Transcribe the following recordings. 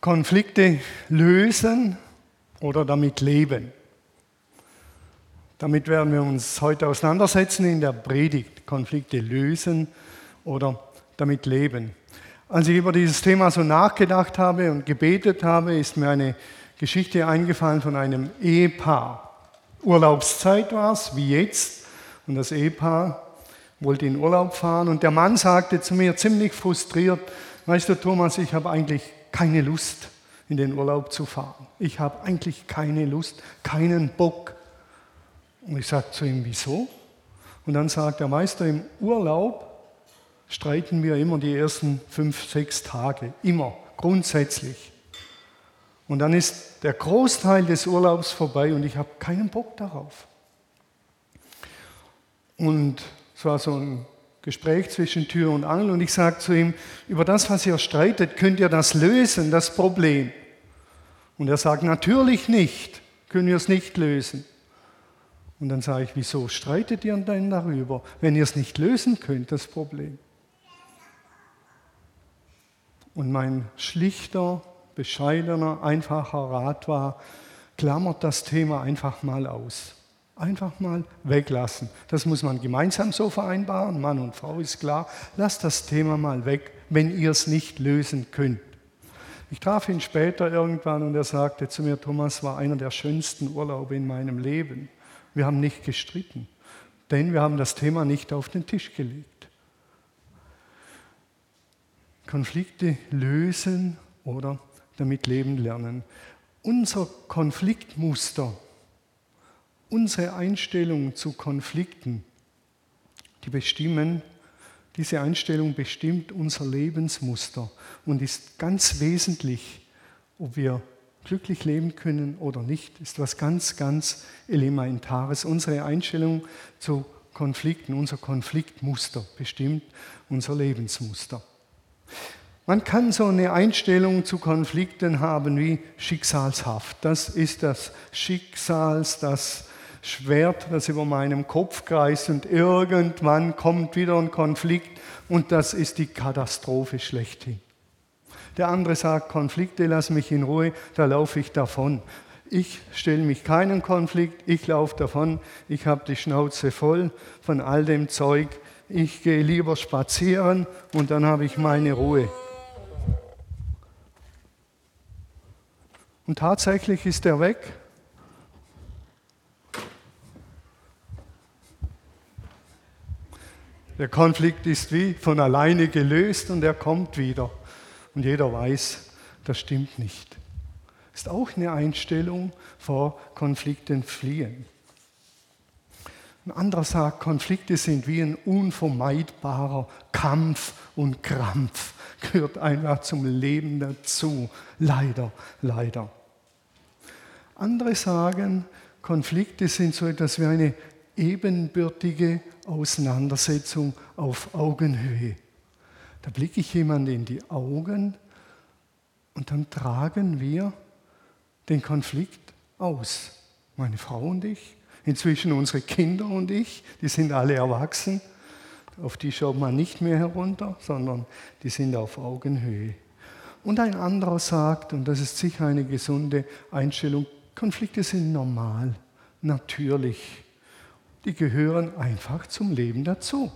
Konflikte lösen oder damit leben. Damit werden wir uns heute auseinandersetzen in der Predigt. Konflikte lösen oder damit leben. Als ich über dieses Thema so nachgedacht habe und gebetet habe, ist mir eine Geschichte eingefallen von einem Ehepaar. Urlaubszeit war es, wie jetzt. Und das Ehepaar wollte in Urlaub fahren. Und der Mann sagte zu mir ziemlich frustriert, weißt du Thomas, ich habe eigentlich keine Lust, in den Urlaub zu fahren. Ich habe eigentlich keine Lust, keinen Bock. Und ich sagte zu ihm, wieso? Und dann sagt der Meister, im Urlaub streiten wir immer die ersten fünf, sechs Tage. Immer, grundsätzlich. Und dann ist der Großteil des Urlaubs vorbei und ich habe keinen Bock darauf. Und es war so ein Gespräch zwischen Tür und Angel und ich sage zu ihm, über das, was ihr streitet, könnt ihr das lösen, das Problem. Und er sagt, natürlich nicht, können wir es nicht lösen. Und dann sage ich, wieso streitet ihr denn darüber, wenn ihr es nicht lösen könnt, das Problem? Und mein schlichter, bescheidener, einfacher Rat war, klammert das Thema einfach mal aus. Einfach mal weglassen. Das muss man gemeinsam so vereinbaren, Mann und Frau ist klar. Lasst das Thema mal weg, wenn ihr es nicht lösen könnt. Ich traf ihn später irgendwann und er sagte zu mir, Thomas war einer der schönsten Urlaube in meinem Leben. Wir haben nicht gestritten, denn wir haben das Thema nicht auf den Tisch gelegt. Konflikte lösen oder damit leben lernen. Unser Konfliktmuster, unsere Einstellung zu Konflikten, die bestimmen, diese Einstellung bestimmt unser Lebensmuster und ist ganz wesentlich, ob wir glücklich leben können oder nicht, ist was ganz, ganz Elementares. Unsere Einstellung zu Konflikten, unser Konfliktmuster bestimmt unser Lebensmuster. Man kann so eine Einstellung zu Konflikten haben wie schicksalshaft. Das ist das Schicksals, das Schwert, das über meinem Kopf kreist und irgendwann kommt wieder ein Konflikt und das ist die Katastrophe schlechthin. Der andere sagt, Konflikte, lass mich in Ruhe, da laufe ich davon. Ich stelle mich keinen Konflikt, ich laufe davon, ich habe die Schnauze voll von all dem Zeug. Ich gehe lieber spazieren und dann habe ich meine Ruhe. Und tatsächlich ist er weg. Der Konflikt ist wie von alleine gelöst und er kommt wieder. Und jeder weiß, das stimmt nicht. Ist auch eine Einstellung vor Konflikten fliehen. Ein anderer sagt, Konflikte sind wie ein unvermeidbarer Kampf und Krampf. Gehört einfach zum Leben dazu. Leider, leider. Andere sagen, Konflikte sind so etwas wie eine ebenbürtige Auseinandersetzung auf Augenhöhe. Da blicke ich jemand in die Augen und dann tragen wir den Konflikt aus. Meine Frau und ich, inzwischen unsere Kinder und ich, die sind alle erwachsen. Auf die schaut man nicht mehr herunter, sondern die sind auf Augenhöhe. Und ein anderer sagt, und das ist sicher eine gesunde Einstellung, Konflikte sind normal, natürlich. Die gehören einfach zum Leben dazu.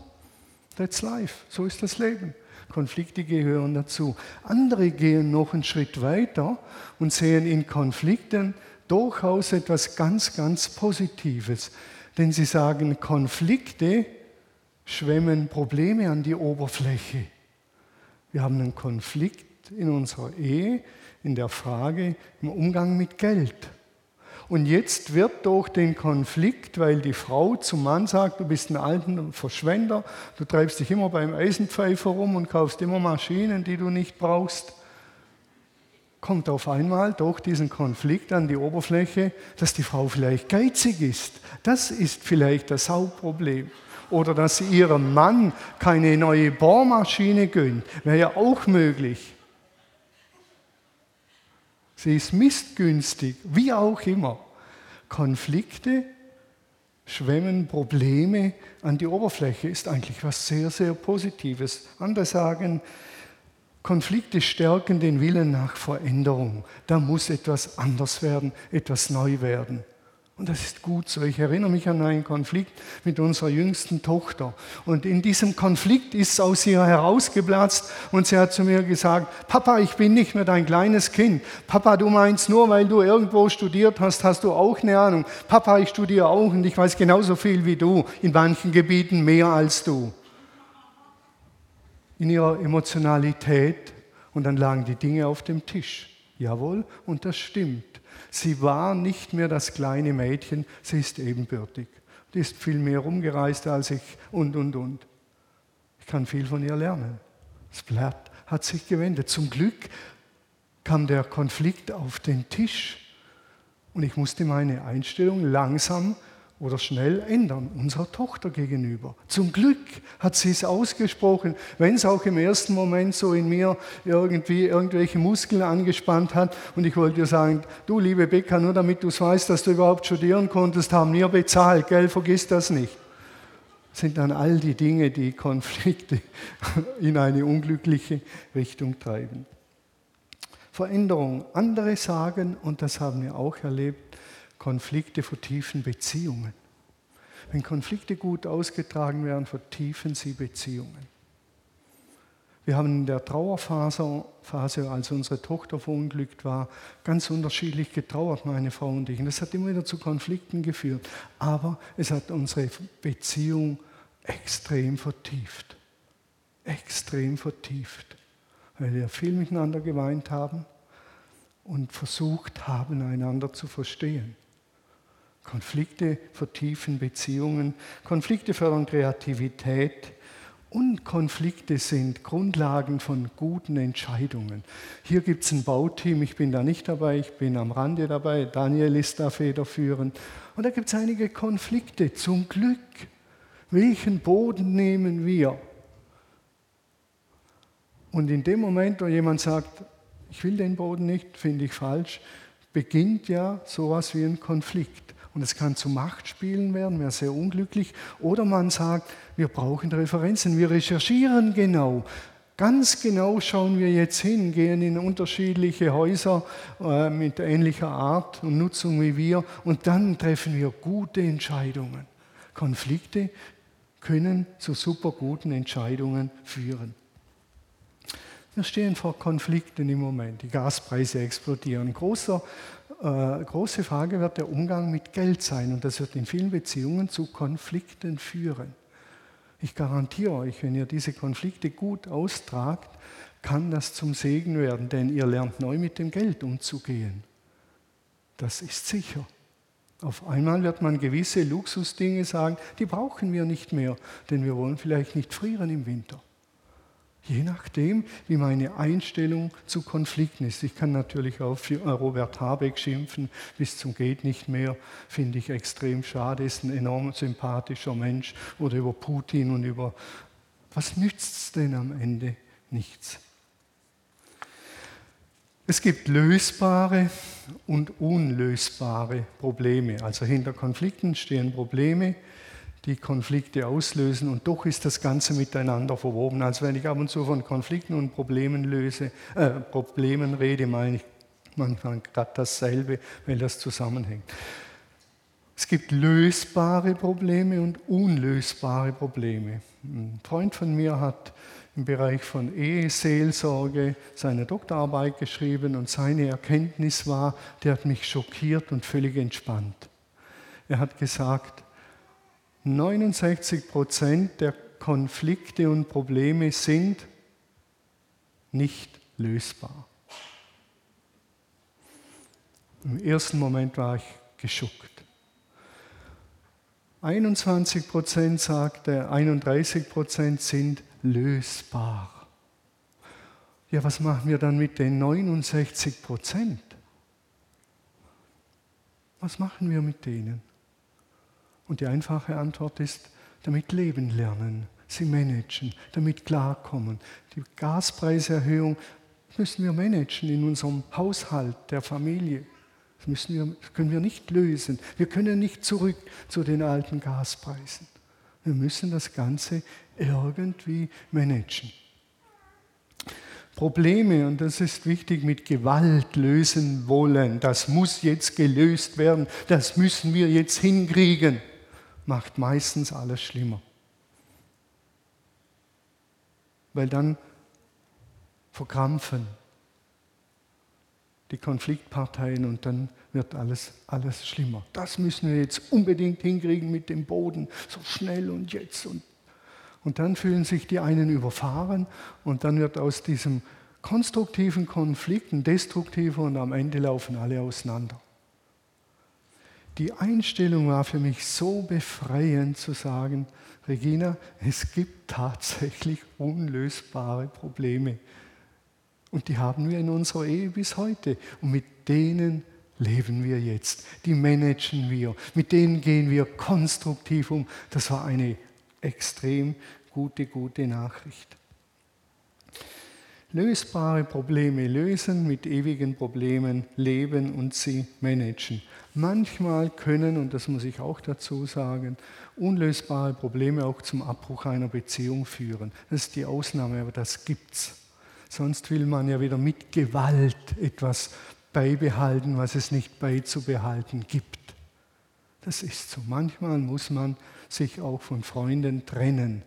That's life, so ist das Leben. Konflikte gehören dazu. Andere gehen noch einen Schritt weiter und sehen in Konflikten durchaus etwas ganz, ganz Positives. Denn sie sagen, Konflikte schwemmen Probleme an die Oberfläche. Wir haben einen Konflikt in unserer Ehe in der Frage im Umgang mit Geld. Und jetzt wird durch den Konflikt, weil die Frau zum Mann sagt, du bist ein alter Verschwender, du treibst dich immer beim Eisenpfeifer rum und kaufst immer Maschinen, die du nicht brauchst, kommt auf einmal durch diesen Konflikt an die Oberfläche, dass die Frau vielleicht geizig ist. Das ist vielleicht das Hauptproblem. Oder dass sie ihrem Mann keine neue Bohrmaschine gönnt, wäre ja auch möglich. Sie ist missgünstig, wie auch immer. Konflikte schwemmen Probleme an die Oberfläche, ist eigentlich was sehr, sehr Positives. Andere sagen, Konflikte stärken den Willen nach Veränderung. Da muss etwas anders werden, etwas neu werden. Und das ist gut so. Ich erinnere mich an einen Konflikt mit unserer jüngsten Tochter. Und in diesem Konflikt ist es aus ihr herausgeplatzt und sie hat zu mir gesagt, Papa, ich bin nicht mehr dein kleines Kind. Papa, du meinst nur, weil du irgendwo studiert hast, hast du auch eine Ahnung. Papa, ich studiere auch und ich weiß genauso viel wie du, in manchen Gebieten mehr als du. In ihrer Emotionalität und dann lagen die Dinge auf dem Tisch. Jawohl, und das stimmt. Sie war nicht mehr das kleine Mädchen, sie ist ebenbürtig. Die ist viel mehr rumgereist als ich und, und, und. Ich kann viel von ihr lernen. Das Blatt hat sich gewendet. Zum Glück kam der Konflikt auf den Tisch und ich musste meine Einstellung langsam oder schnell ändern, unserer Tochter gegenüber. Zum Glück hat sie es ausgesprochen, wenn es auch im ersten Moment so in mir irgendwie irgendwelche Muskeln angespannt hat. Und ich wollte dir sagen, du liebe Becca, nur damit du es weißt, dass du überhaupt studieren konntest, haben wir bezahlt, gell, vergiss das nicht. Das sind dann all die Dinge, die Konflikte in eine unglückliche Richtung treiben. Veränderung. Andere sagen, und das haben wir auch erlebt, Konflikte vertiefen Beziehungen. Wenn Konflikte gut ausgetragen werden, vertiefen sie Beziehungen. Wir haben in der Trauerphase, Phase, als unsere Tochter verunglückt war, ganz unterschiedlich getrauert, meine Frau und ich. Und das hat immer wieder zu Konflikten geführt. Aber es hat unsere Beziehung extrem vertieft. Extrem vertieft. Weil wir viel miteinander geweint haben und versucht haben, einander zu verstehen. Konflikte vertiefen Beziehungen, Konflikte fördern Kreativität und Konflikte sind Grundlagen von guten Entscheidungen. Hier gibt es ein Bauteam, ich bin da nicht dabei, ich bin am Rande dabei, Daniel ist da federführend. Und da gibt es einige Konflikte, zum Glück. Welchen Boden nehmen wir? Und in dem Moment, wo jemand sagt, ich will den Boden nicht, finde ich falsch, beginnt ja sowas wie ein Konflikt. Und es kann zu Machtspielen werden, wäre sehr unglücklich. Oder man sagt, wir brauchen Referenzen, wir recherchieren genau. Ganz genau schauen wir jetzt hin, gehen in unterschiedliche Häuser äh, mit ähnlicher Art und Nutzung wie wir und dann treffen wir gute Entscheidungen. Konflikte können zu super guten Entscheidungen führen. Wir stehen vor Konflikten im Moment. Die Gaspreise explodieren. Großer äh, große Frage wird der Umgang mit Geld sein und das wird in vielen Beziehungen zu Konflikten führen. Ich garantiere euch, wenn ihr diese Konflikte gut austragt, kann das zum Segen werden, denn ihr lernt neu mit dem Geld umzugehen. Das ist sicher. Auf einmal wird man gewisse Luxusdinge sagen, die brauchen wir nicht mehr, denn wir wollen vielleicht nicht frieren im Winter. Je nachdem, wie meine Einstellung zu Konflikten ist. Ich kann natürlich auf Robert Habeck schimpfen, bis zum Geht nicht mehr, finde ich extrem schade, ist ein enorm sympathischer Mensch. Oder über Putin und über. Was nützt es denn am Ende? Nichts. Es gibt lösbare und unlösbare Probleme. Also hinter Konflikten stehen Probleme, die Konflikte auslösen und doch ist das Ganze miteinander verwoben. Also wenn ich ab und zu von Konflikten und Problemen löse, äh, Problemen rede, meine ich manchmal gerade dasselbe, weil das zusammenhängt. Es gibt lösbare Probleme und unlösbare Probleme. Ein Freund von mir hat im Bereich von Eheseelsorge seine Doktorarbeit geschrieben und seine Erkenntnis war, der hat mich schockiert und völlig entspannt. Er hat gesagt, 69 Prozent der Konflikte und Probleme sind nicht lösbar. Im ersten Moment war ich geschuckt. 21 Prozent sagte, 31 Prozent sind lösbar. Ja, was machen wir dann mit den 69 Prozent? Was machen wir mit denen? Und die einfache Antwort ist, damit leben lernen, sie managen, damit klarkommen. Die Gaspreiserhöhung müssen wir managen in unserem Haushalt, der Familie. Das, müssen wir, das können wir nicht lösen. Wir können nicht zurück zu den alten Gaspreisen. Wir müssen das Ganze irgendwie managen. Probleme, und das ist wichtig, mit Gewalt lösen wollen. Das muss jetzt gelöst werden, das müssen wir jetzt hinkriegen, macht meistens alles schlimmer. Weil dann verkrampfen die Konfliktparteien und dann wird alles, alles schlimmer. Das müssen wir jetzt unbedingt hinkriegen mit dem Boden, so schnell und jetzt. Und, und dann fühlen sich die einen überfahren und dann wird aus diesem konstruktiven Konflikt ein destruktiver und am Ende laufen alle auseinander. Die Einstellung war für mich so befreiend zu sagen, Regina, es gibt tatsächlich unlösbare Probleme. Und die haben wir in unserer Ehe bis heute. Und mit denen leben wir jetzt. Die managen wir. Mit denen gehen wir konstruktiv um. Das war eine extrem gute, gute Nachricht. Lösbare Probleme lösen, mit ewigen Problemen leben und sie managen. Manchmal können, und das muss ich auch dazu sagen, unlösbare Probleme auch zum Abbruch einer Beziehung führen. Das ist die Ausnahme, aber das gibt's. Sonst will man ja wieder mit Gewalt etwas beibehalten, was es nicht beizubehalten gibt. Das ist so. Manchmal muss man sich auch von Freunden trennen,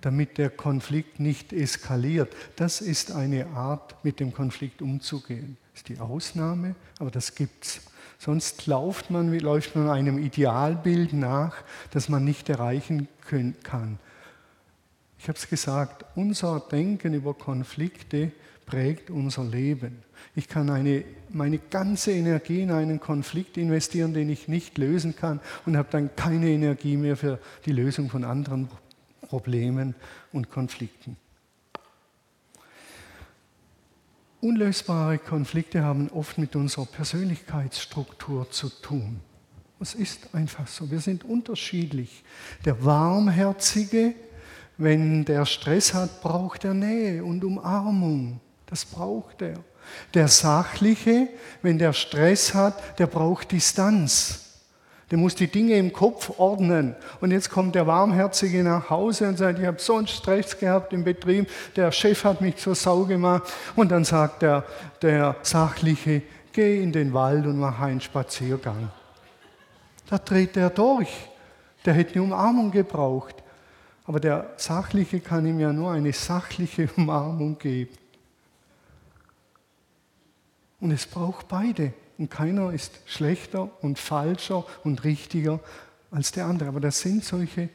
damit der Konflikt nicht eskaliert. Das ist eine Art, mit dem Konflikt umzugehen. Das ist die Ausnahme, aber das gibt's. Sonst läuft man, läuft man einem Idealbild nach, das man nicht erreichen kann. Ich habe es gesagt, unser Denken über Konflikte prägt unser Leben. Ich kann eine, meine ganze Energie in einen Konflikt investieren, den ich nicht lösen kann und habe dann keine Energie mehr für die Lösung von anderen Problemen und Konflikten. Unlösbare Konflikte haben oft mit unserer Persönlichkeitsstruktur zu tun. Es ist einfach so, wir sind unterschiedlich. Der Warmherzige wenn der Stress hat, braucht er Nähe und Umarmung. Das braucht er. Der Sachliche, wenn der Stress hat, der braucht Distanz. Der muss die Dinge im Kopf ordnen. Und jetzt kommt der Warmherzige nach Hause und sagt, ich habe so einen Stress gehabt im Betrieb, der Chef hat mich zur Sau gemacht. Und dann sagt der, der Sachliche, geh in den Wald und mach einen Spaziergang. Da dreht er durch. Der hätte eine Umarmung gebraucht. Aber der Sachliche kann ihm ja nur eine sachliche Umarmung geben. Und es braucht beide. Und keiner ist schlechter und falscher und richtiger als der andere. Aber das sind solche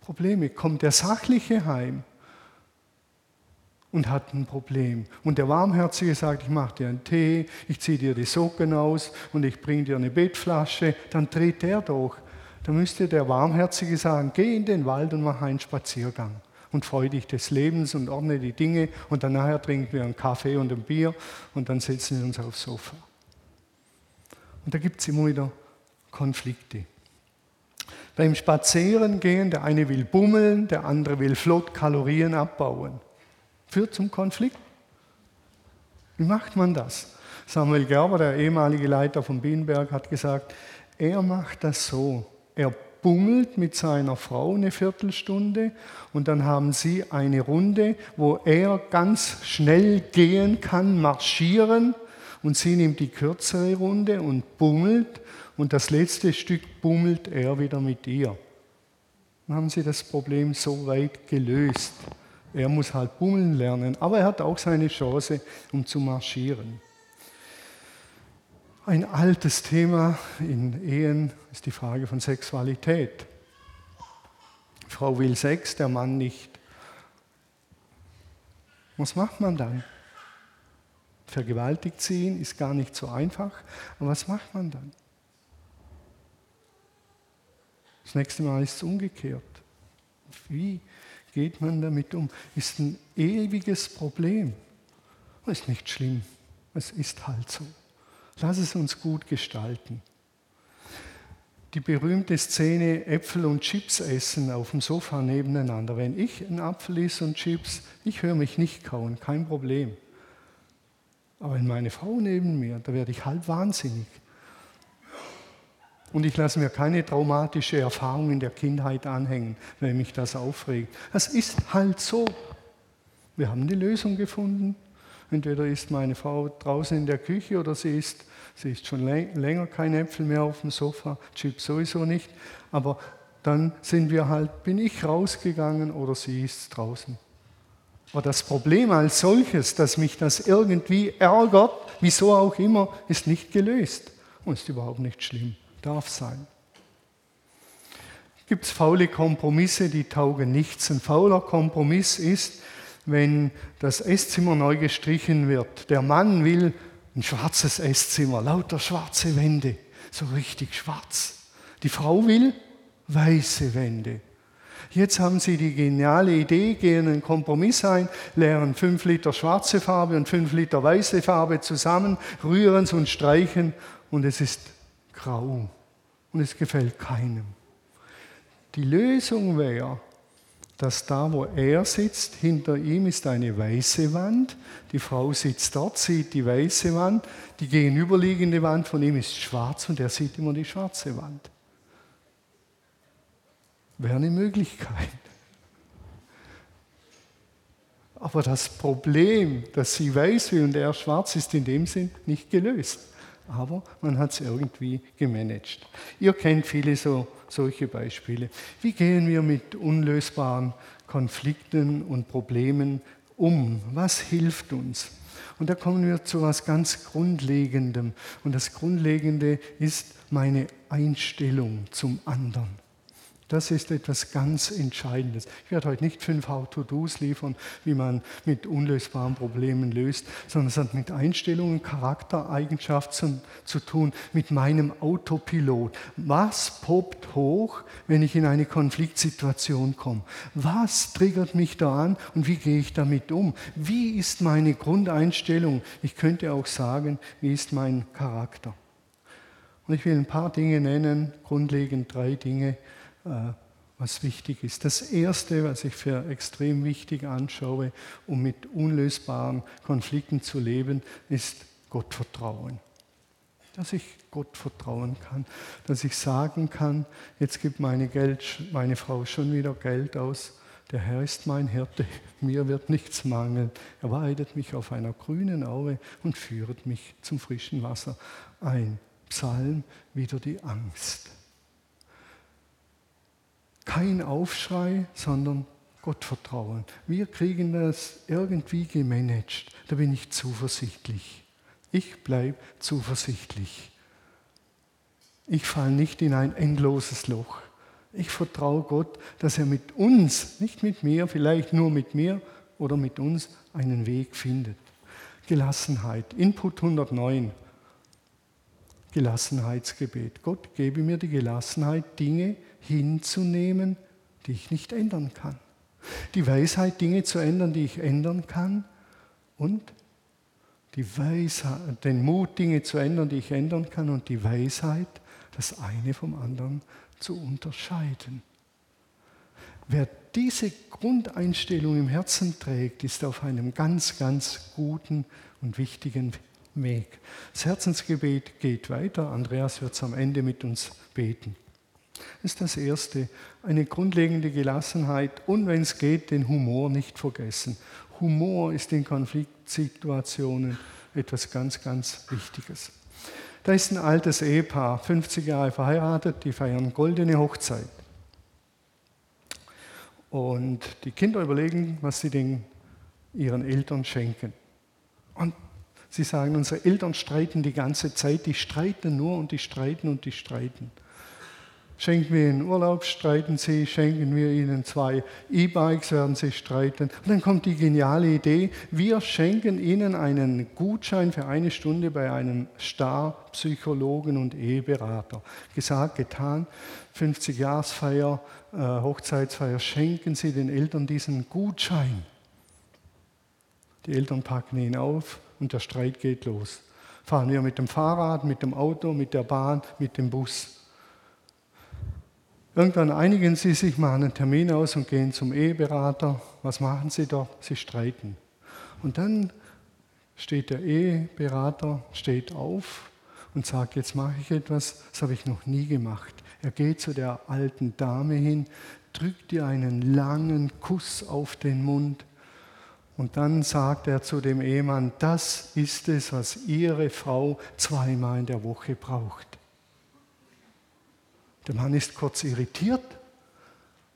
Probleme. Kommt der Sachliche heim und hat ein Problem. Und der Warmherzige sagt, ich mache dir einen Tee, ich ziehe dir die Socken aus und ich bringe dir eine Bettflasche, dann dreht der doch. Da müsste der Warmherzige sagen, geh in den Wald und mach einen Spaziergang und freu dich des Lebens und ordne die Dinge und dann nachher trinken wir einen Kaffee und ein Bier und dann setzen wir uns aufs Sofa. Und da gibt es immer wieder Konflikte. Beim Spazierengehen, der eine will bummeln, der andere will flott Kalorien abbauen. Führt zum Konflikt. Wie macht man das? Samuel Gerber, der ehemalige Leiter von Bienenberg, hat gesagt, er macht das so. Er bummelt mit seiner Frau eine Viertelstunde und dann haben sie eine Runde, wo er ganz schnell gehen kann, marschieren und sie nimmt die kürzere Runde und bummelt und das letzte Stück bummelt er wieder mit ihr. Dann haben sie das Problem so weit gelöst. Er muss halt bummeln lernen, aber er hat auch seine Chance, um zu marschieren. Ein altes Thema in Ehen ist die Frage von Sexualität. Frau will Sex, der Mann nicht. Was macht man dann? Vergewaltigt sie ihn, ist gar nicht so einfach. Aber was macht man dann? Das nächste Mal ist es umgekehrt. Wie geht man damit um? Ist ein ewiges Problem. Ist nicht schlimm. Es ist halt so. Lass es uns gut gestalten. Die berühmte Szene Äpfel und Chips essen auf dem Sofa nebeneinander. Wenn ich einen Apfel esse und Chips, ich höre mich nicht kauen, kein Problem. Aber wenn meine Frau neben mir, da werde ich halb wahnsinnig. Und ich lasse mir keine traumatische Erfahrung in der Kindheit anhängen, wenn mich das aufregt. Das ist halt so. Wir haben die Lösung gefunden. Entweder ist meine Frau draußen in der Küche oder sie ist, sie ist schon länger kein Äpfel mehr auf dem Sofa, Chips sowieso nicht. Aber dann sind wir halt, bin ich rausgegangen oder sie ist draußen. Aber das Problem als solches, dass mich das irgendwie ärgert, wieso auch immer, ist nicht gelöst und ist überhaupt nicht schlimm, darf sein. Gibt es faule Kompromisse, die taugen nichts. Ein fauler Kompromiss ist, wenn das Esszimmer neu gestrichen wird. Der Mann will ein schwarzes Esszimmer, lauter schwarze Wände, so richtig schwarz. Die Frau will weiße Wände. Jetzt haben sie die geniale Idee, gehen einen Kompromiss ein, leeren fünf Liter schwarze Farbe und fünf Liter weiße Farbe zusammen, rühren es und streichen und es ist grau und es gefällt keinem. Die Lösung wäre, dass da, wo er sitzt, hinter ihm ist eine weiße Wand. Die Frau sitzt dort, sieht die weiße Wand. Die gegenüberliegende Wand von ihm ist schwarz und er sieht immer die schwarze Wand. Wäre eine Möglichkeit. Aber das Problem, dass sie weiß will und er schwarz, ist in dem Sinn nicht gelöst. Aber man hat es irgendwie gemanagt. Ihr kennt viele so solche Beispiele. Wie gehen wir mit unlösbaren Konflikten und Problemen um? Was hilft uns? Und da kommen wir zu etwas ganz Grundlegendem. Und das Grundlegende ist meine Einstellung zum anderen. Das ist etwas ganz Entscheidendes. Ich werde heute nicht fünf How-to-Dos liefern, wie man mit unlösbaren Problemen löst, sondern es hat mit Einstellungen, Charaktereigenschaften zu tun, mit meinem Autopilot. Was poppt hoch, wenn ich in eine Konfliktsituation komme? Was triggert mich da an und wie gehe ich damit um? Wie ist meine Grundeinstellung? Ich könnte auch sagen, wie ist mein Charakter? Und ich will ein paar Dinge nennen, grundlegend drei Dinge, was wichtig ist. Das Erste, was ich für extrem wichtig anschaue, um mit unlösbaren Konflikten zu leben, ist Gottvertrauen. Dass ich Gott vertrauen kann, dass ich sagen kann, jetzt gibt meine, Geld, meine Frau schon wieder Geld aus, der Herr ist mein Hirte, mir wird nichts mangeln. Er weidet mich auf einer grünen Aue und führt mich zum frischen Wasser. Ein Psalm, wieder die Angst. Kein Aufschrei, sondern Gottvertrauen. Wir kriegen das irgendwie gemanagt. Da bin ich zuversichtlich. Ich bleibe zuversichtlich. Ich falle nicht in ein endloses Loch. Ich vertraue Gott, dass er mit uns, nicht mit mir, vielleicht nur mit mir oder mit uns einen Weg findet. Gelassenheit. Input 109. Gelassenheitsgebet. Gott gebe mir die Gelassenheit, Dinge hinzunehmen, die ich nicht ändern kann. Die Weisheit, Dinge zu ändern, die ich ändern kann. Und die Weisheit, den Mut, Dinge zu ändern, die ich ändern kann. Und die Weisheit, das eine vom anderen zu unterscheiden. Wer diese Grundeinstellung im Herzen trägt, ist auf einem ganz, ganz guten und wichtigen Weg. Das Herzensgebet geht weiter. Andreas wird es am Ende mit uns beten. Das ist das Erste. Eine grundlegende Gelassenheit und, wenn es geht, den Humor nicht vergessen. Humor ist in Konfliktsituationen etwas ganz, ganz Wichtiges. Da ist ein altes Ehepaar, 50 Jahre verheiratet, die feiern goldene Hochzeit. Und die Kinder überlegen, was sie den, ihren Eltern schenken. Und sie sagen, unsere Eltern streiten die ganze Zeit, die streiten nur und die streiten und die streiten. Schenken wir ihnen Urlaub, streiten sie. Schenken wir ihnen zwei E-Bikes, werden sie streiten. Und dann kommt die geniale Idee, wir schenken ihnen einen Gutschein für eine Stunde bei einem Star-Psychologen und Eheberater. Gesagt, getan, 50-Jahresfeier, äh, Hochzeitsfeier, schenken sie den Eltern diesen Gutschein. Die Eltern packen ihn auf und der Streit geht los. Fahren wir mit dem Fahrrad, mit dem Auto, mit der Bahn, mit dem Bus. Irgendwann einigen sie sich, machen einen Termin aus und gehen zum Eheberater. Was machen sie da? Sie streiten. Und dann steht der Eheberater, steht auf und sagt, jetzt mache ich etwas, das habe ich noch nie gemacht. Er geht zu der alten Dame hin, drückt ihr einen langen Kuss auf den Mund Und dann sagt er zu dem Ehemann, das ist es, was Ihre Frau zweimal in der Woche braucht. Der Mann ist kurz irritiert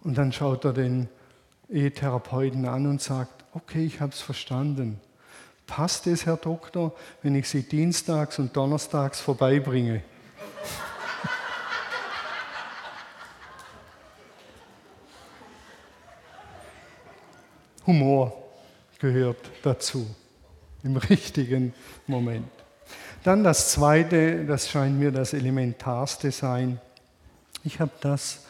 und dann schaut er den Ehetherapeuten an und sagt, okay, ich habe es verstanden. Passt es, Herr Doktor, wenn ich Sie dienstags und donnerstags vorbeibringe? Humor gehört dazu im richtigen Moment. Dann das Zweite, das scheint mir das Elementarste sein. Ich habe das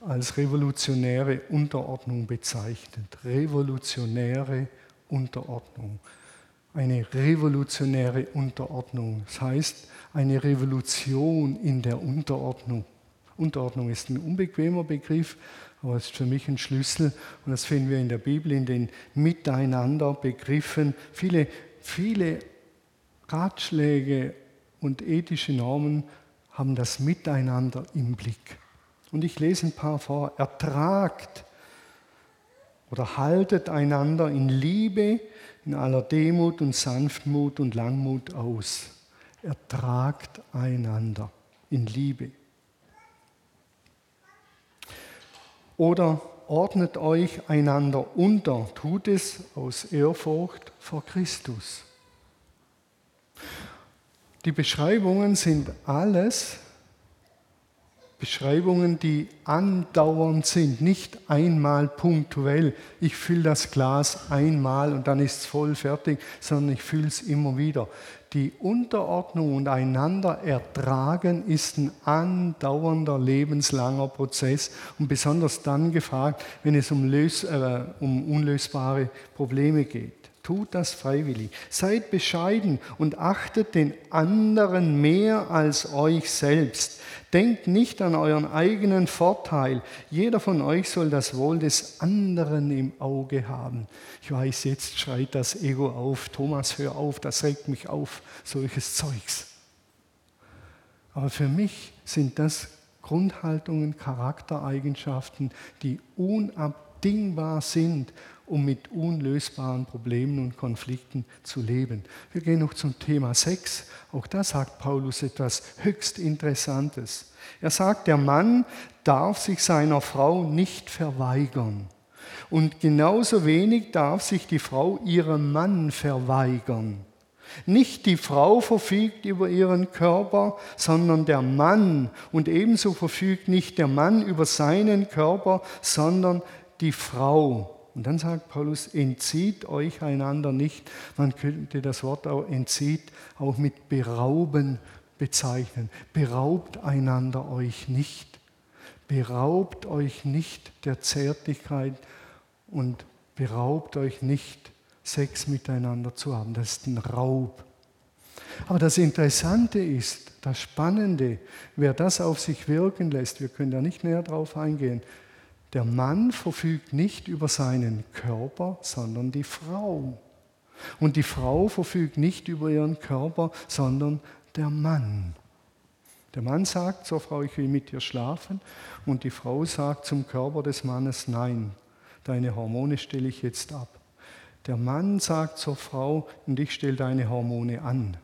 als revolutionäre Unterordnung bezeichnet. Revolutionäre Unterordnung. Eine revolutionäre Unterordnung. Das heißt, eine Revolution in der Unterordnung. Unterordnung ist ein unbequemer Begriff, aber es ist für mich ein Schlüssel. Und das finden wir in der Bibel, in den Miteinander-Begriffen. Viele, viele Ratschläge und ethische Normen haben das Miteinander im Blick. Und ich lese ein paar vor. Ertragt oder haltet einander in Liebe, in aller Demut und Sanftmut und Langmut aus. Ertragt einander in Liebe. Oder ordnet euch einander unter, tut es aus Ehrfurcht vor Christus. Die Beschreibungen sind alles Beschreibungen, die andauernd sind, nicht einmal punktuell. Ich fülle das Glas einmal und dann ist es voll fertig, sondern ich fülle es immer wieder. Die Unterordnung und einander ertragen ist ein andauernder, lebenslanger Prozess und besonders dann gefragt, wenn es um, lös, äh, um unlösbare Probleme geht. Tut das freiwillig. Seid bescheiden und achtet den anderen mehr als euch selbst. Denkt nicht an euren eigenen Vorteil. Jeder von euch soll das Wohl des anderen im Auge haben. Ich weiß, jetzt schreit das Ego auf. Thomas, hör auf, das regt mich auf, solches Zeugs. Aber für mich sind das Grundhaltungen, Charaktereigenschaften, die unabdingbar sind um mit unlösbaren Problemen und Konflikten zu leben. Wir gehen noch zum Thema Sex. Auch da sagt Paulus etwas höchst Interessantes. Er sagt, der Mann darf sich seiner Frau nicht verweigern. Und genauso wenig darf sich die Frau ihrem Mann verweigern. Nicht die Frau verfügt über ihren Körper, sondern der Mann. Und ebenso verfügt nicht der Mann über seinen Körper, sondern die Frau. Und dann sagt Paulus, entzieht euch einander nicht. Man könnte das Wort auch entzieht auch mit berauben bezeichnen. Beraubt einander euch nicht. Beraubt euch nicht der Zärtlichkeit und beraubt euch nicht, Sex miteinander zu haben. Das ist ein Raub. Aber das Interessante ist, das Spannende, wer das auf sich wirken lässt, wir können da nicht näher drauf eingehen, der Mann verfügt nicht über seinen Körper, sondern die Frau. Und die Frau verfügt nicht über ihren Körper, sondern der Mann. Der Mann sagt zur Frau, ich will mit dir schlafen. Und die Frau sagt zum Körper des Mannes, nein, deine Hormone stelle ich jetzt ab. Der Mann sagt zur Frau, und ich stelle deine Hormone an.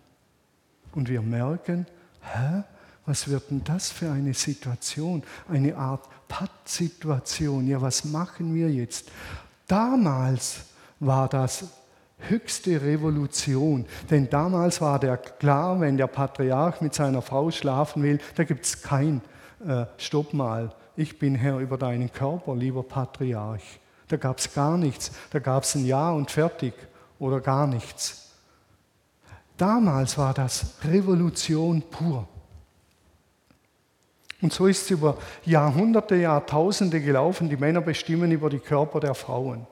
Und wir merken, hä? Was wird denn das für eine Situation? Eine Art Pattsituation. Ja, was machen wir jetzt? Damals war das höchste Revolution, denn damals war der klar, wenn der Patriarch mit seiner Frau schlafen will, da gibt es kein äh, Stopp. Ich bin Herr über deinen Körper, lieber Patriarch. Da gab es gar nichts. Da gab es ein Ja und fertig oder gar nichts. Damals war das Revolution pur. Und so ist es über Jahrhunderte, Jahrtausende gelaufen. Die Männer bestimmen über die Körper der Frauen.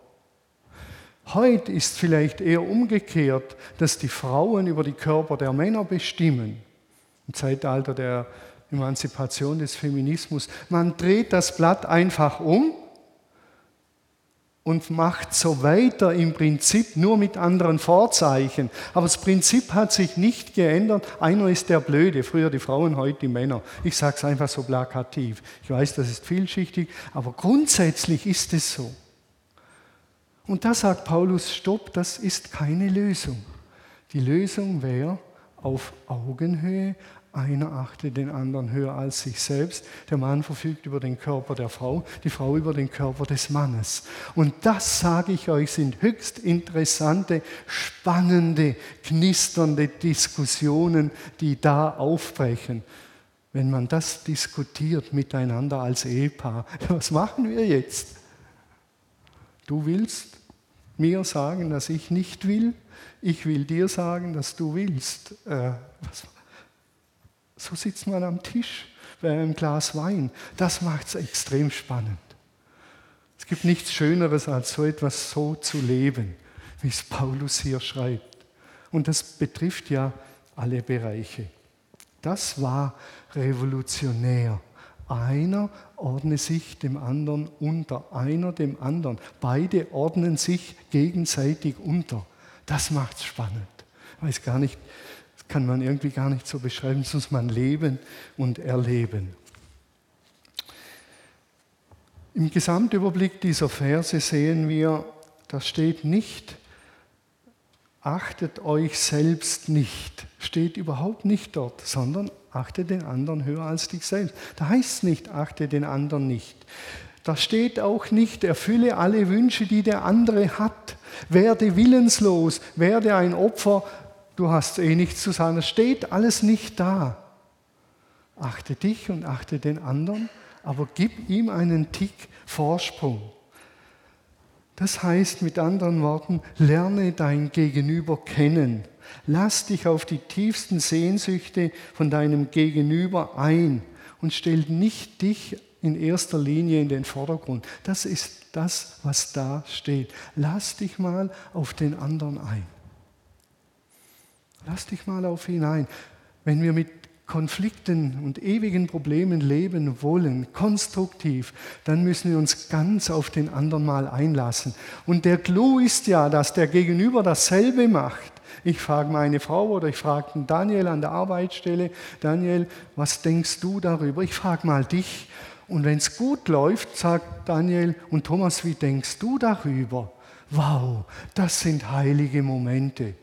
Heute ist vielleicht eher umgekehrt, dass die Frauen über die Körper der Männer bestimmen. Im Zeitalter der Emanzipation des Feminismus. Man dreht das Blatt einfach um und macht so weiter im Prinzip nur mit anderen Vorzeichen. Aber das Prinzip hat sich nicht geändert. Einer ist der Blöde, früher die Frauen, heute die Männer. Ich sage es einfach so plakativ. Ich weiß, das ist vielschichtig, aber grundsätzlich ist es so. Und da sagt Paulus, stopp, das ist keine Lösung. Die Lösung wäre auf Augenhöhe, einer achtet den anderen höher als sich selbst. Der Mann verfügt über den Körper der Frau, die Frau über den Körper des Mannes. Und das, sage ich euch, sind höchst interessante, spannende, knisternde Diskussionen, die da aufbrechen. Wenn man das diskutiert miteinander als Ehepaar, was machen wir jetzt? Du willst mir sagen, dass ich nicht will, ich will dir sagen, dass du willst. Äh, was, so sitzt man am Tisch bei einem Glas Wein. Das macht es extrem spannend. Es gibt nichts Schöneres, als so etwas so zu leben, wie es Paulus hier schreibt. Und das betrifft ja alle Bereiche. Das war revolutionär. Einer ordne sich dem anderen unter, einer dem anderen. Beide ordnen sich gegenseitig unter. Das macht es spannend. Ich weiß gar nicht, kann man irgendwie gar nicht so beschreiben, das muss man leben und erleben. Im Gesamtüberblick dieser Verse sehen wir, da steht nicht, achtet euch selbst nicht, steht überhaupt nicht dort, sondern achte den anderen höher als dich selbst. Da heißt es nicht, achte den anderen nicht. Da steht auch nicht, erfülle alle Wünsche, die der andere hat. Werde willenslos, werde ein Opfer du hast eh nichts zu sagen. Es steht alles nicht da. Achte dich und achte den anderen, aber gib ihm einen Tick Vorsprung. Das heißt mit anderen Worten, lerne dein Gegenüber kennen. Lass dich auf die tiefsten Sehnsüchte von deinem Gegenüber ein und stell nicht dich in erster Linie in den Vordergrund. Das ist das, was da steht. Lass dich mal auf den anderen ein. Lass dich mal auf ihn ein. Wenn wir mit Konflikten und ewigen Problemen leben wollen, konstruktiv, dann müssen wir uns ganz auf den anderen mal einlassen. Und der Clou ist ja, dass der Gegenüber dasselbe macht. Ich frage meine Frau oder ich frage Daniel an der Arbeitsstelle, Daniel, was denkst du darüber? Ich frage mal dich. Und wenn es gut läuft, sagt Daniel und Thomas, wie denkst du darüber? Wow, das sind heilige Momente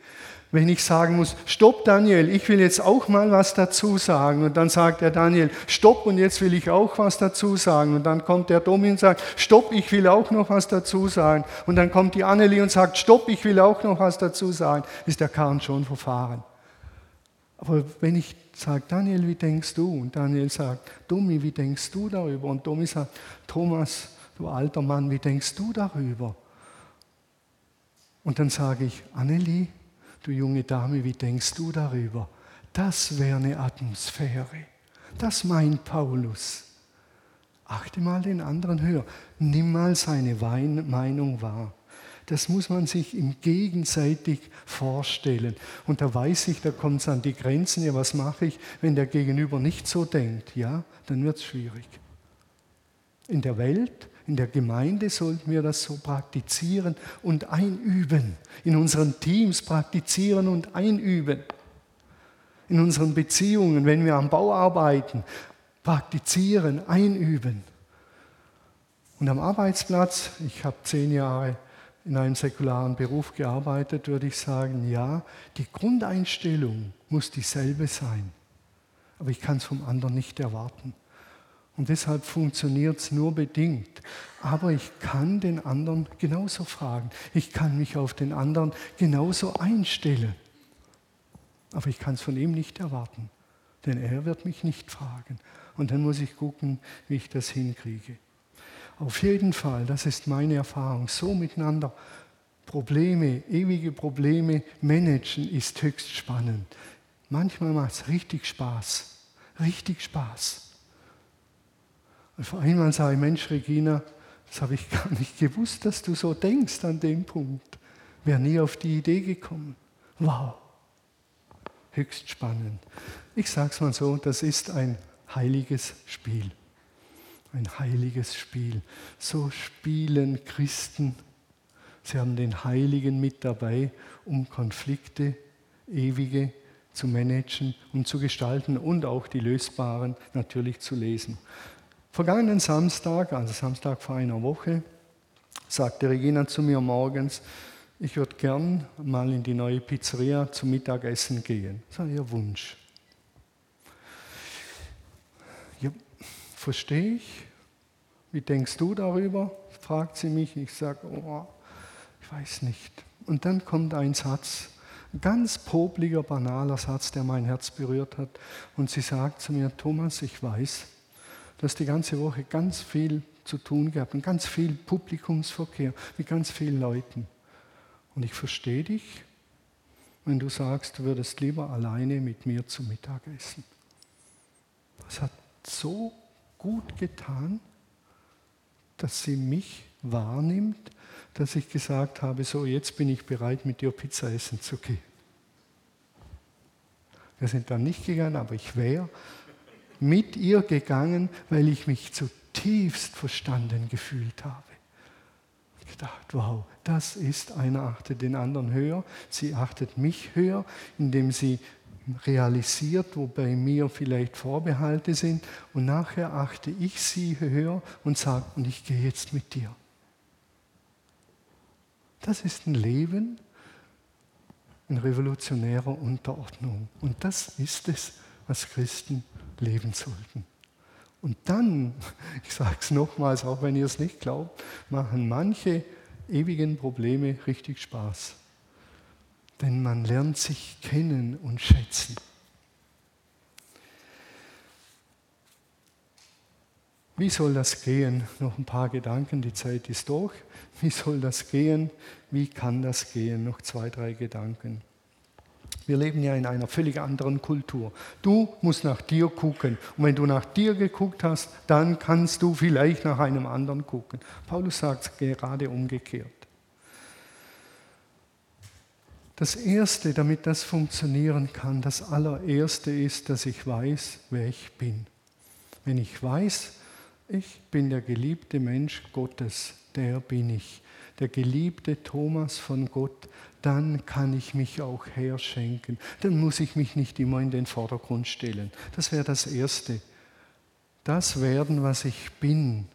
wenn ich sagen muss, stopp Daniel, ich will jetzt auch mal was dazu sagen. Und dann sagt der Daniel, stopp und jetzt will ich auch was dazu sagen. Und dann kommt der Domin und sagt, stopp, ich will auch noch was dazu sagen. Und dann kommt die Annelie und sagt, stopp, ich will auch noch was dazu sagen. Ist der Kahn schon verfahren. Aber wenn ich sage, Daniel, wie denkst du? Und Daniel sagt, Domi, wie denkst du darüber? Und Domi sagt, Thomas, du alter Mann, wie denkst du darüber? Und dann sage ich, Annelie, du junge Dame, wie denkst du darüber? Das wäre eine Atmosphäre. Das meint Paulus. Achte mal den anderen höher. Nimm mal seine Meinung wahr. Das muss man sich im gegenseitig vorstellen. Und da weiß ich, da kommt es an die Grenzen. Ja, was mache ich, wenn der Gegenüber nicht so denkt? Ja, dann wird es schwierig. In der Welt in der Gemeinde sollten wir das so praktizieren und einüben. In unseren Teams praktizieren und einüben. In unseren Beziehungen, wenn wir am Bau arbeiten, praktizieren, einüben. Und am Arbeitsplatz, ich habe zehn Jahre in einem säkularen Beruf gearbeitet, würde ich sagen, ja, die Grundeinstellung muss dieselbe sein. Aber ich kann es vom anderen nicht erwarten. Und deshalb funktioniert es nur bedingt. Aber ich kann den anderen genauso fragen. Ich kann mich auf den anderen genauso einstellen. Aber ich kann es von ihm nicht erwarten. Denn er wird mich nicht fragen. Und dann muss ich gucken, wie ich das hinkriege. Auf jeden Fall, das ist meine Erfahrung, so miteinander Probleme, ewige Probleme managen ist höchst spannend. Manchmal macht es richtig Spaß. Richtig Spaß. Vor einmal sage ich, Mensch, Regina, das habe ich gar nicht gewusst, dass du so denkst an dem Punkt. Wäre nie auf die Idee gekommen. Wow, höchst spannend. Ich sage es mal so, das ist ein heiliges Spiel. Ein heiliges Spiel. So spielen Christen. Sie haben den Heiligen mit dabei, um Konflikte, ewige, zu managen und zu gestalten und auch die lösbaren natürlich zu lesen. Vergangenen Samstag, also Samstag vor einer Woche, sagte Regina zu mir morgens, ich würde gern mal in die neue Pizzeria zum Mittagessen gehen. Das war ihr Wunsch. Ja, verstehe ich. Wie denkst du darüber? fragt sie mich. Ich sage, oh, ich weiß nicht. Und dann kommt ein Satz, ein ganz popliger, banaler Satz, der mein Herz berührt hat. Und sie sagt zu mir, Thomas, ich weiß, du hast die ganze Woche ganz viel zu tun gehabt und ganz viel Publikumsverkehr mit ganz vielen Leuten. Und ich verstehe dich, wenn du sagst, du würdest lieber alleine mit mir zu Mittag essen. Das hat so gut getan, dass sie mich wahrnimmt, dass ich gesagt habe, so jetzt bin ich bereit, mit dir Pizza essen zu gehen. Wir sind dann nicht gegangen, aber ich wäre mit ihr gegangen, weil ich mich zutiefst verstanden gefühlt habe. Ich dachte, wow, das ist, einer achtet den anderen höher, sie achtet mich höher, indem sie realisiert, wo bei mir vielleicht Vorbehalte sind und nachher achte ich sie höher und sage, und ich gehe jetzt mit dir. Das ist ein Leben in revolutionärer Unterordnung. Und das ist es, was Christen leben sollten. Und dann, ich sage es nochmals, auch wenn ihr es nicht glaubt, machen manche ewigen Probleme richtig Spaß denn man lernt sich kennen und schätzen. Wie soll das gehen? Noch ein paar Gedanken, die Zeit ist durch. Wie soll das gehen? Wie kann das gehen? Noch zwei, drei Gedanken. Wir leben ja in einer völlig anderen Kultur. Du musst nach dir gucken. Und wenn du nach dir geguckt hast, dann kannst du vielleicht nach einem anderen gucken. Paulus sagt es gerade umgekehrt. Das Erste, damit das funktionieren kann, das allererste ist, dass ich weiß, wer ich bin. Wenn ich weiß, ich bin der geliebte Mensch Gottes, der bin ich, der geliebte Thomas von Gott, dann kann ich mich auch herschenken. Dann muss ich mich nicht immer in den Vordergrund stellen. Das wäre das Erste. Das werden, was ich bin,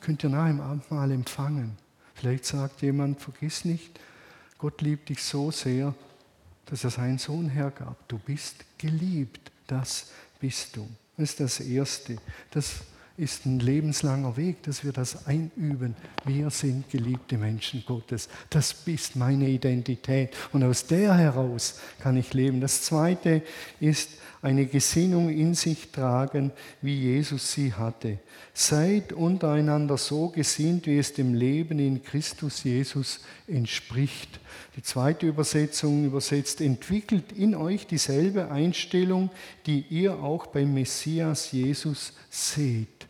könnt ihr nach dem Abendmahl empfangen. Vielleicht sagt jemand, vergiss nicht, Gott liebt dich so sehr, dass er seinen Sohn hergab. Du bist geliebt, das bist du. Das ist das Erste. Das ist ein lebenslanger Weg, dass wir das einüben. Wir sind geliebte Menschen Gottes. Das ist meine Identität. Und aus der heraus kann ich leben. Das Zweite ist eine Gesinnung in sich tragen, wie Jesus sie hatte. Seid untereinander so gesinnt, wie es dem Leben in Christus Jesus entspricht. Die zweite Übersetzung übersetzt, entwickelt in euch dieselbe Einstellung, die ihr auch beim Messias Jesus seht.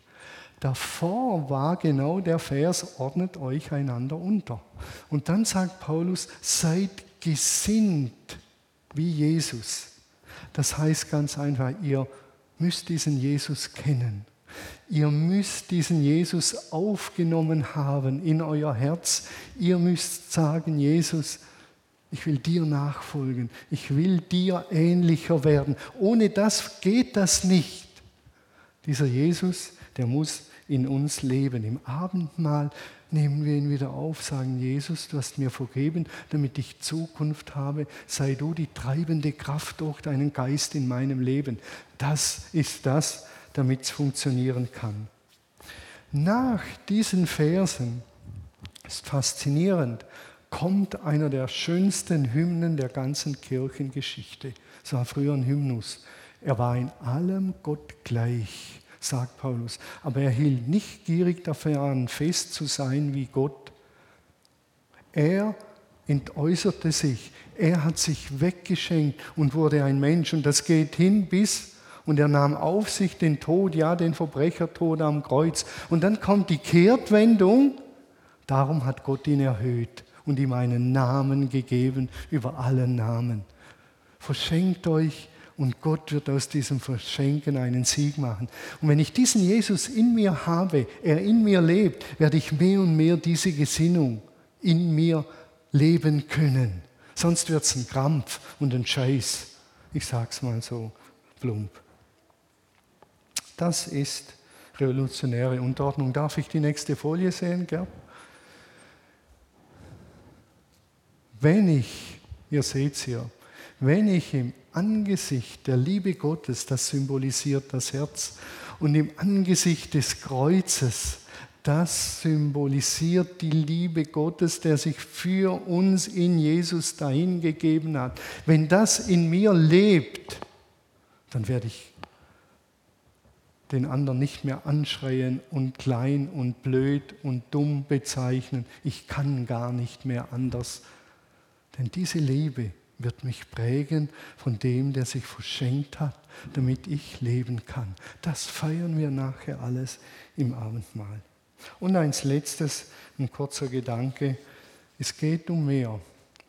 Davor war genau der Vers, ordnet euch einander unter. Und dann sagt Paulus, seid gesinnt wie Jesus. Das heißt ganz einfach, ihr müsst diesen Jesus kennen. Ihr müsst diesen Jesus aufgenommen haben in euer Herz. Ihr müsst sagen, Jesus, ich will dir nachfolgen. Ich will dir ähnlicher werden. Ohne das geht das nicht. Dieser Jesus, der muss in uns leben. Im Abendmahl nehmen wir ihn wieder auf, sagen, Jesus, du hast mir vergeben, damit ich Zukunft habe. Sei du die treibende Kraft durch deinen Geist in meinem Leben. Das ist das, damit es funktionieren kann. Nach diesen Versen ist faszinierend, kommt einer der schönsten Hymnen der ganzen Kirchengeschichte. Es war früher ein Hymnus. Er war in allem Gott gleich, sagt Paulus. Aber er hielt nicht gierig dafür an, fest zu sein wie Gott. Er entäußerte sich. Er hat sich weggeschenkt und wurde ein Mensch. Und das geht hin bis und er nahm auf sich den Tod, ja, den Verbrechertod am Kreuz. Und dann kommt die Kehrtwendung. Darum hat Gott ihn erhöht und ihm einen Namen gegeben über alle Namen. Verschenkt euch und Gott wird aus diesem Verschenken einen Sieg machen. Und wenn ich diesen Jesus in mir habe, er in mir lebt, werde ich mehr und mehr diese Gesinnung in mir leben können. Sonst wird es ein Krampf und ein Scheiß. Ich sage es mal so plump. Das ist revolutionäre Unterordnung. Darf ich die nächste Folie sehen, Gerd? Wenn ich, ihr seht es hier, wenn ich im Angesicht der Liebe Gottes, das symbolisiert das Herz, und im Angesicht des Kreuzes, das symbolisiert die Liebe Gottes, der sich für uns in Jesus dahingegeben hat. Wenn das in mir lebt, dann werde ich den anderen nicht mehr anschreien und klein und blöd und dumm bezeichnen. Ich kann gar nicht mehr anders. Denn diese Liebe wird mich prägen von dem, der sich verschenkt hat, damit ich leben kann. Das feiern wir nachher alles im Abendmahl. Und eins letztes, ein kurzer Gedanke. Es geht um mehr.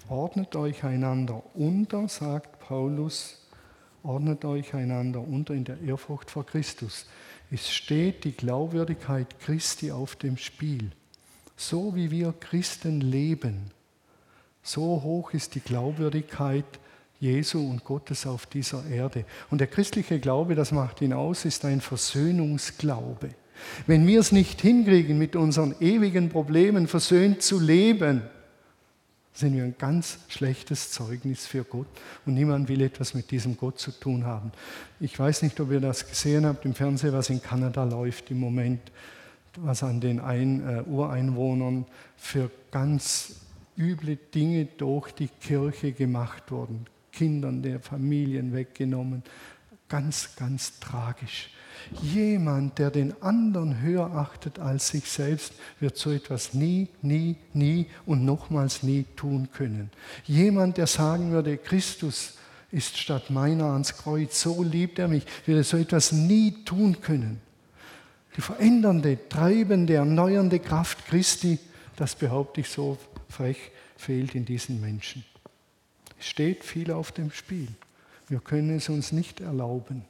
Ordnet euch einander unter, sagt Paulus, ordnet euch einander unter in der Ehrfurcht vor Christus. Es steht die Glaubwürdigkeit Christi auf dem Spiel. So wie wir Christen leben, so hoch ist die Glaubwürdigkeit Jesu und Gottes auf dieser Erde. Und der christliche Glaube, das macht ihn aus, ist ein Versöhnungsglaube. Wenn wir es nicht hinkriegen, mit unseren ewigen Problemen versöhnt zu leben, sind wir ein ganz schlechtes Zeugnis für Gott und niemand will etwas mit diesem Gott zu tun haben. Ich weiß nicht, ob ihr das gesehen habt im Fernsehen, was in Kanada läuft im Moment, was an den Ein, äh, Ureinwohnern für ganz üble Dinge durch die Kirche gemacht wurden. Kindern der Familien weggenommen. Ganz, ganz tragisch. Jemand, der den anderen höher achtet als sich selbst, wird so etwas nie, nie, nie und nochmals nie tun können. Jemand, der sagen würde, Christus ist statt meiner ans Kreuz, so liebt er mich, würde so etwas nie tun können. Die verändernde, treibende, erneuernde Kraft Christi, das behaupte ich so frech, fehlt in diesen Menschen. Es steht viel auf dem Spiel. Wir können es uns nicht erlauben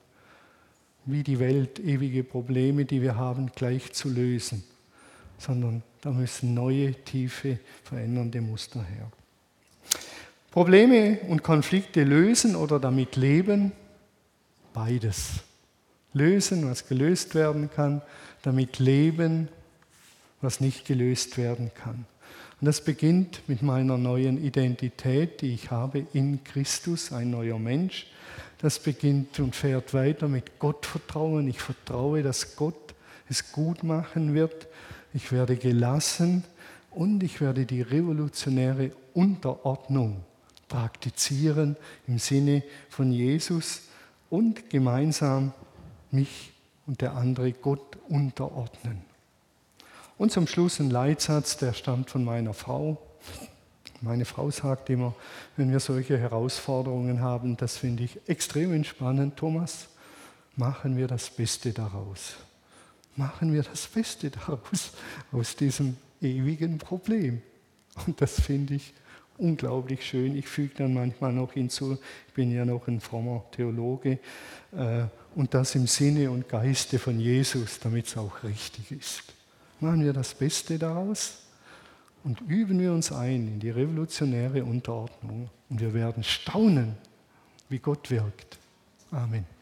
wie die Welt ewige Probleme, die wir haben, gleich zu lösen, sondern da müssen neue, tiefe, verändernde Muster her. Probleme und Konflikte lösen oder damit leben, beides. Lösen, was gelöst werden kann, damit leben, was nicht gelöst werden kann. Und das beginnt mit meiner neuen Identität, die ich habe in Christus, ein neuer Mensch, das beginnt und fährt weiter mit Gottvertrauen. Ich vertraue, dass Gott es gut machen wird. Ich werde gelassen und ich werde die revolutionäre Unterordnung praktizieren im Sinne von Jesus und gemeinsam mich und der andere Gott unterordnen. Und zum Schluss ein Leitsatz, der stammt von meiner Frau. Meine Frau sagt immer, wenn wir solche Herausforderungen haben, das finde ich extrem entspannend, Thomas, machen wir das Beste daraus. Machen wir das Beste daraus, aus diesem ewigen Problem. Und das finde ich unglaublich schön. Ich füge dann manchmal noch hinzu, ich bin ja noch ein frommer Theologe, äh, und das im Sinne und Geiste von Jesus, damit es auch richtig ist. Machen wir das Beste daraus und üben wir uns ein in die revolutionäre Unterordnung und wir werden staunen, wie Gott wirkt. Amen.